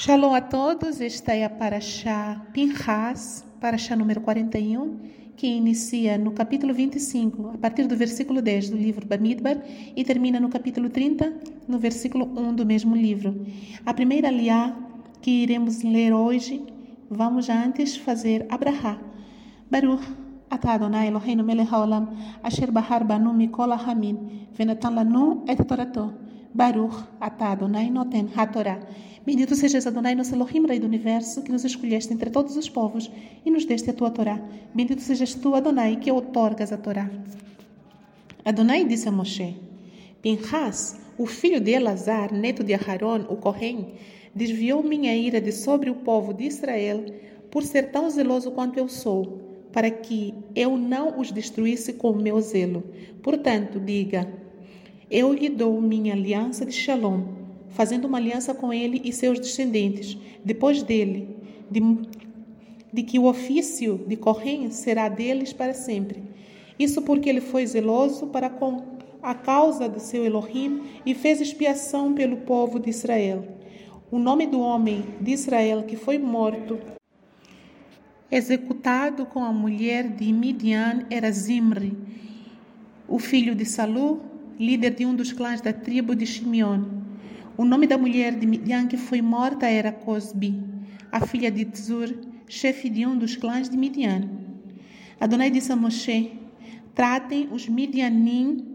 Shalom a todos, esta é a Paraxá Pinhas, Paraxá número 41, que inicia no capítulo 25, a partir do versículo 10 do livro Bamidbar e termina no capítulo 30, no versículo 1 do mesmo livro. A primeira liá que iremos ler hoje, vamos antes fazer Abraha. Baruch אתה אדוני אלוהינו מלך העולם, אשר בחר בנו מכל העמים, ונתן לנו את תורתו. Baruch, atá Adonai noten hatorá. Bendito sejas Adonai, nosso Elohim, Rei do Universo, que nos escolheste entre todos os povos e nos deste a tua Torá. Bendito sejas tu, Adonai, que outorgas a Torá. Adonai disse a Moshe, Pinhas, o filho de Elazar, neto de Aharon, o Corém, desviou minha ira de sobre o povo de Israel por ser tão zeloso quanto eu sou, para que eu não os destruísse com o meu zelo. Portanto, diga, eu lhe dou minha aliança de Shalom, fazendo uma aliança com ele e seus descendentes, depois dele, de, de que o ofício de Corém será deles para sempre. Isso porque ele foi zeloso para com a causa do seu Elohim e fez expiação pelo povo de Israel. O nome do homem de Israel que foi morto, executado com a mulher de Midian, era Zimri, o filho de Salu, líder de um dos clãs da tribo de Shimeon. O nome da mulher de Midian que foi morta era Cosbi, a filha de Tzur, chefe de um dos clãs de Midian. Adonai disse a Moshe: Tratem os Midianim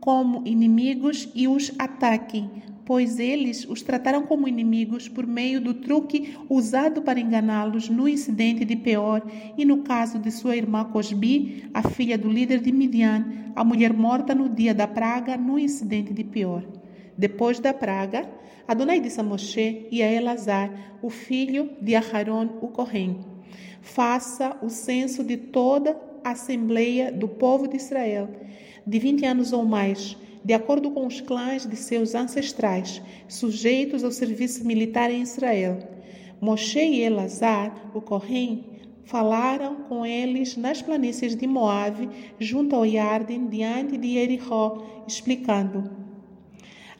como inimigos e os ataquem, pois eles os trataram como inimigos por meio do truque usado para enganá-los no incidente de Peor e no caso de sua irmã Cosbi, a filha do líder de Midian, a mulher morta no dia da praga no incidente de Peor. Depois da praga, Adonai disse a e a Elazar, o filho de Aharon, o Corém, faça o censo de toda a assembleia do povo de Israel, de 20 anos ou mais, de acordo com os clãs de seus ancestrais, sujeitos ao serviço militar em Israel. Moshe e Elazar, o Corém, falaram com eles nas planícies de Moabe, junto ao Yarden, diante de Jericó, explicando: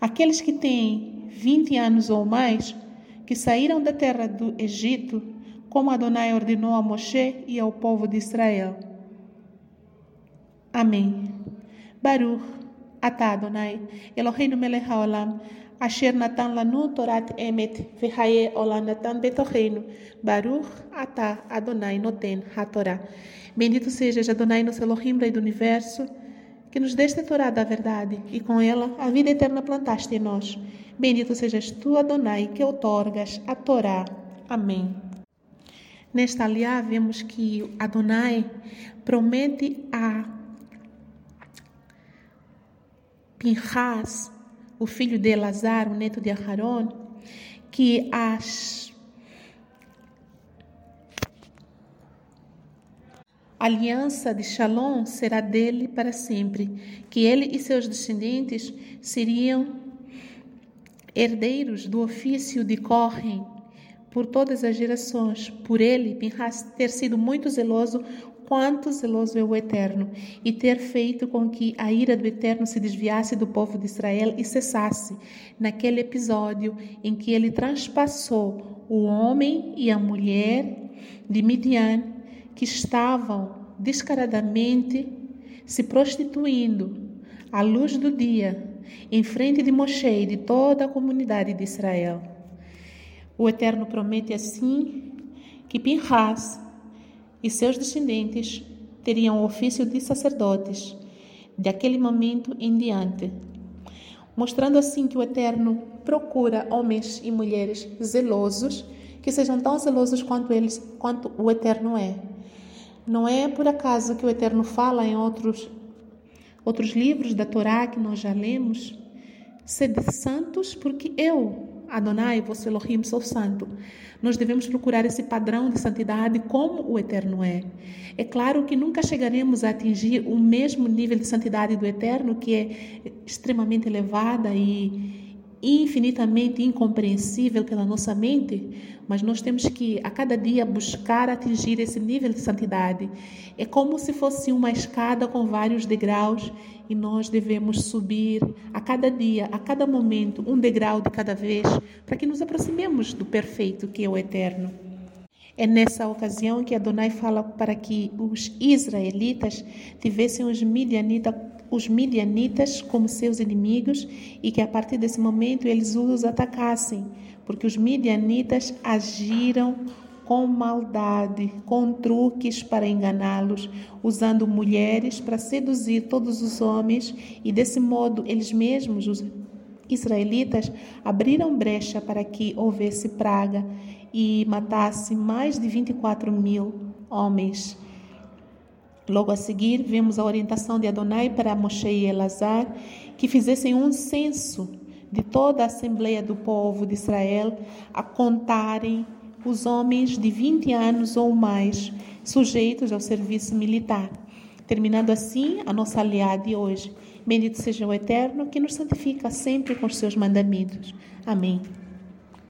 Aqueles que têm 20 anos ou mais, que saíram da terra do Egito, como Adonai ordenou a Moshe e ao povo de Israel. Amém. Baruch אתה אדוני, אלוהינו מלך העולם, אשר נתן לנו תורת אמת וחיי עולם נתן בתוכנו. ברוך אתה, אדוני, נותן התורה. Bendito sejas Adonai, nosso Elohim, Rei do Universo, que nos deste a Torá da verdade e com ela a vida eterna plantaste em nós. Bendito sejas tu, Adonai, que outorgas a Torá. Amém. Nesta aliá vemos que Adonai promete a Pinhas, o filho de Elazar, o neto de Aharon, que as a aliança de Shalom será dele para sempre, que ele e seus descendentes seriam herdeiros do ofício de Corren por todas as gerações. Por ele, Pinhas ter sido muito zeloso quanto zeloso é o Eterno, e ter feito com que a ira do Eterno se desviasse do povo de Israel e cessasse, naquele episódio em que ele transpassou o homem e a mulher de Midian, que estavam descaradamente se prostituindo à luz do dia, em frente de Moshe e de toda a comunidade de Israel. O Eterno promete assim que Pinhas e seus descendentes teriam o ofício de sacerdotes daquele momento em diante, mostrando assim que o Eterno procura homens e mulheres zelosos que sejam tão zelosos quanto eles, quanto o Eterno é. Não é por acaso que o Eterno fala em outros outros livros da Torá que nós já lemos, sede santos porque eu Adonai, vosso Elohim, sou santo. Nós devemos procurar esse padrão de santidade como o Eterno é. É claro que nunca chegaremos a atingir o mesmo nível de santidade do Eterno, que é extremamente elevada e, infinitamente incompreensível pela nossa mente, mas nós temos que a cada dia buscar atingir esse nível de santidade. É como se fosse uma escada com vários degraus e nós devemos subir a cada dia, a cada momento, um degrau de cada vez, para que nos aproximemos do perfeito que é o eterno. É nessa ocasião que Adonai fala para que os israelitas tivessem os os midianitas como seus inimigos e que a partir desse momento eles os atacassem, porque os midianitas agiram com maldade, com truques para enganá-los, usando mulheres para seduzir todos os homens, e desse modo eles mesmos, os israelitas, abriram brecha para que houvesse praga e matasse mais de 24 mil homens. Logo a seguir, vemos a orientação de Adonai para Moshe e Elazar que fizessem um censo de toda a Assembleia do povo de Israel a contarem os homens de 20 anos ou mais sujeitos ao serviço militar. Terminando assim a nossa aliada de hoje. Bendito seja o Eterno que nos santifica sempre com os seus mandamentos. Amém.